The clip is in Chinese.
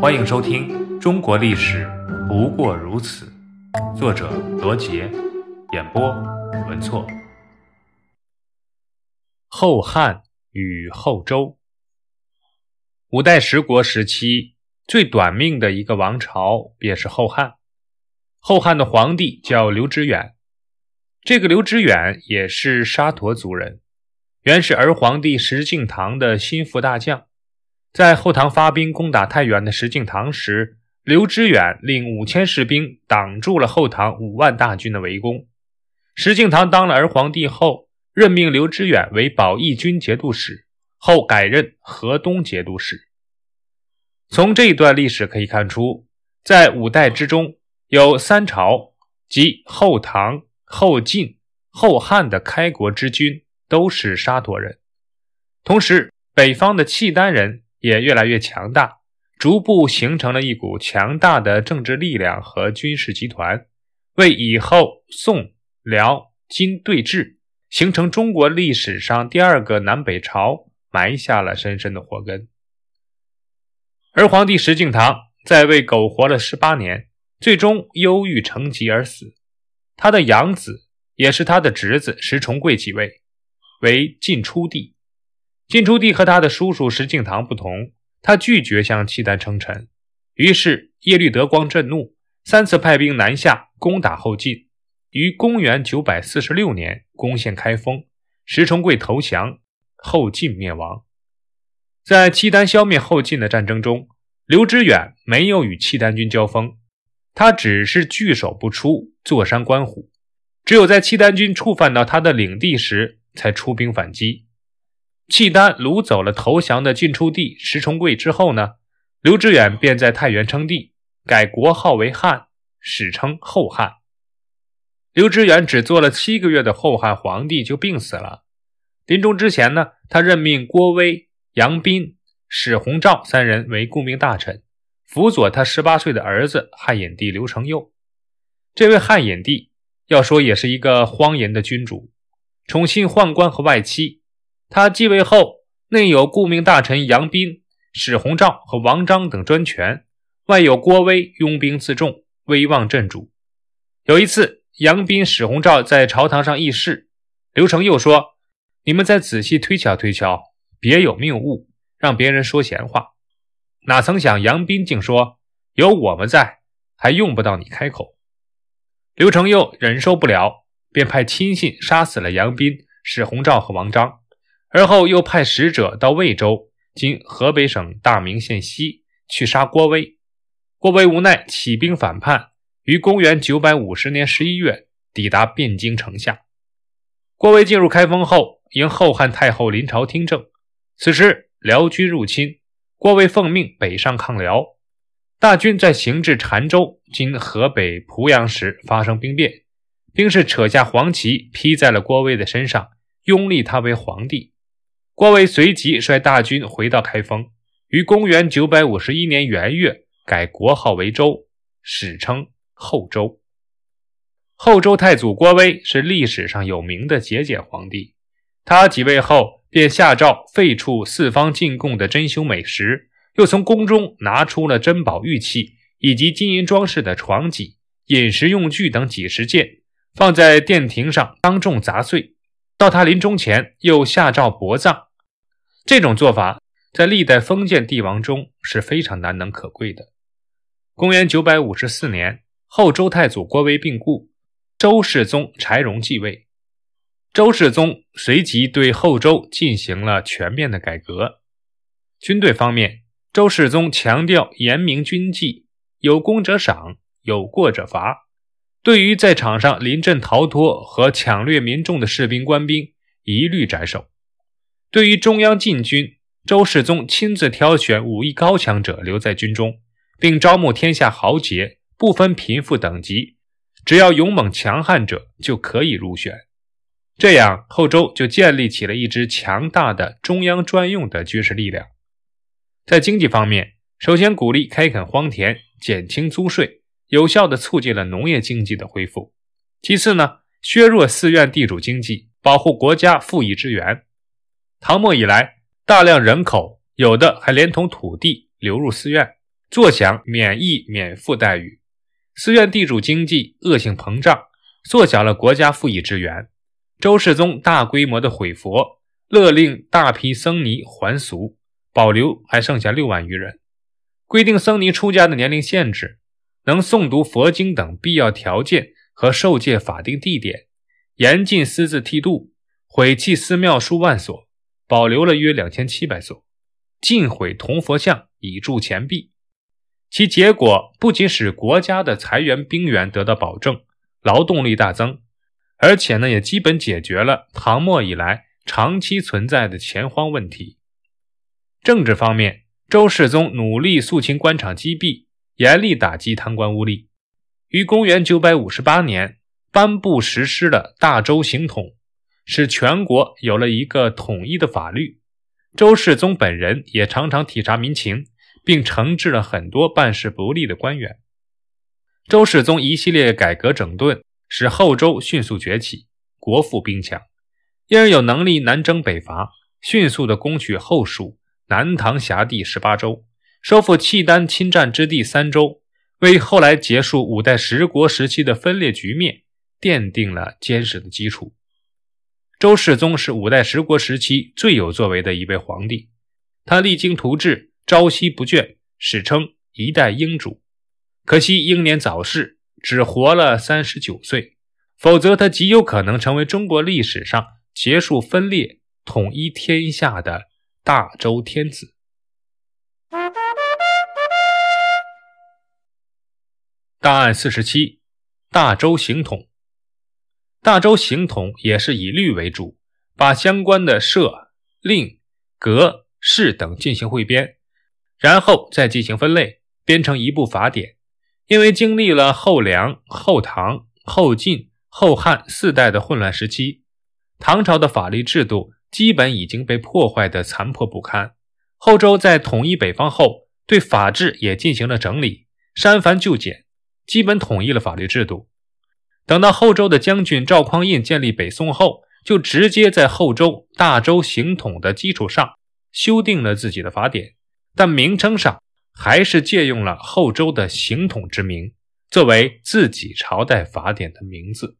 欢迎收听《中国历史不过如此》，作者罗杰，演播文措。后汉与后周，五代十国时期最短命的一个王朝便是后汉。后汉的皇帝叫刘知远，这个刘知远也是沙陀族人，原是儿皇帝石敬瑭的心腹大将。在后唐发兵攻打太原的石敬瑭时，刘知远令五千士兵挡住了后唐五万大军的围攻。石敬瑭当了儿皇帝后，任命刘知远为保义军节度使，后改任河东节度使。从这一段历史可以看出，在五代之中，有三朝，即后唐、后晋、后汉的开国之君都是沙陀人。同时，北方的契丹人。也越来越强大，逐步形成了一股强大的政治力量和军事集团，为以后宋、辽、金对峙，形成中国历史上第二个南北朝埋下了深深的祸根。而皇帝石敬瑭在位苟活了十八年，最终忧郁成疾而死。他的养子，也是他的侄子石重贵继位，为晋初帝。晋出帝和他的叔叔石敬瑭不同，他拒绝向契丹称臣。于是耶律德光震怒，三次派兵南下攻打后晋。于公元946年攻陷开封，石重贵投降，后晋灭亡。在契丹消灭后晋的战争中，刘知远没有与契丹军交锋，他只是据守不出，坐山观虎。只有在契丹军触犯到他的领地时，才出兵反击。契丹掳走了投降的晋出帝石重贵之后呢，刘知远便在太原称帝，改国号为汉，史称后汉。刘知远只做了七个月的后汉皇帝就病死了。临终之前呢，他任命郭威、杨斌、史弘肇三人为顾命大臣，辅佐他十八岁的儿子汉隐帝刘承佑。这位汉隐帝要说也是一个荒淫的君主，宠信宦官和外戚。他继位后，内有顾命大臣杨斌、史弘肇和王章等专权，外有郭威拥兵自重，威望震主。有一次，杨斌、史弘肇在朝堂上议事，刘承佑说：“你们再仔细推敲推敲，别有谬误，让别人说闲话。”哪曾想，杨斌竟说：“有我们在，还用不到你开口。”刘承佑忍受不了，便派亲信杀死了杨斌、史弘肇和王章。而后又派使者到魏州（今河北省大名县西）去杀郭威。郭威无奈起兵反叛，于公元950年11月抵达汴京城下。郭威进入开封后，迎后汉太后临朝听政。此时辽军入侵，郭威奉命北上抗辽。大军在行至澶州（今河北濮阳）时发生兵变，兵士扯下黄旗披在了郭威的身上，拥立他为皇帝。郭威随即率大军回到开封，于公元951年元月改国号为周，史称后周。后周太祖郭威是历史上有名的节俭皇帝，他即位后便下诏废黜四方进贡的珍馐美食，又从宫中拿出了珍宝玉器以及金银装饰的床几、饮食用具等几十件，放在殿庭上当众砸碎。到他临终前，又下诏薄葬。这种做法在历代封建帝王中是非常难能可贵的。公元954年，后周太祖郭威病故，周世宗柴荣继位。周世宗随即对后周进行了全面的改革。军队方面，周世宗强调严明军纪，有功者赏，有过者罚。对于在场上临阵逃脱和抢掠民众的士兵官兵，一律斩首。对于中央禁军，周世宗亲自挑选武艺高强者留在军中，并招募天下豪杰，不分贫富等级，只要勇猛强悍者就可以入选。这样，后周就建立起了一支强大的中央专用的军事力量。在经济方面，首先鼓励开垦荒田，减轻租税，有效地促进了农业经济的恢复。其次呢，削弱寺院地主经济，保护国家富裕之源。唐末以来，大量人口有的还连同土地流入寺院，坐享免役免赋待遇。寺院地主经济恶性膨胀，缩小了国家赋役之源。周世宗大规模的毁佛，勒令大批僧尼还俗，保留还剩下六万余人。规定僧尼出家的年龄限制，能诵读佛经等必要条件和受戒法定地点，严禁私自剃度，毁弃寺庙数万所，保留了约两千七百座，尽毁铜佛像以铸钱币。其结果不仅使国家的财源兵源得到保证，劳动力大增。而且呢，也基本解决了唐末以来长期存在的钱荒问题。政治方面，周世宗努力肃清官场积弊，严厉打击贪官污吏。于公元958年颁布实施了大周行统，使全国有了一个统一的法律。周世宗本人也常常体察民情，并惩治了很多办事不力的官员。周世宗一系列改革整顿。使后周迅速崛起，国富兵强，因而有能力南征北伐，迅速的攻取后蜀、南唐辖地十八州，收复契丹侵占之地三州，为后来结束五代十国时期的分裂局面奠定了坚实的基础。周世宗是五代十国时期最有作为的一位皇帝，他励精图治，朝夕不倦，史称一代英主。可惜英年早逝。只活了三十九岁，否则他极有可能成为中国历史上结束分裂、统一天下的大周天子。档案四十七：大周行统。大周行统也是以律为主，把相关的社、令、格、式等进行汇编，然后再进行分类，编成一部法典。因为经历了后梁、后唐、后晋、后汉四代的混乱时期，唐朝的法律制度基本已经被破坏的残破不堪。后周在统一北方后，对法制也进行了整理，删繁就简，基本统一了法律制度。等到后周的将军赵匡胤建立北宋后，就直接在后周大周行统的基础上修订了自己的法典，但名称上。还是借用了后周的行统之名，作为自己朝代法典的名字。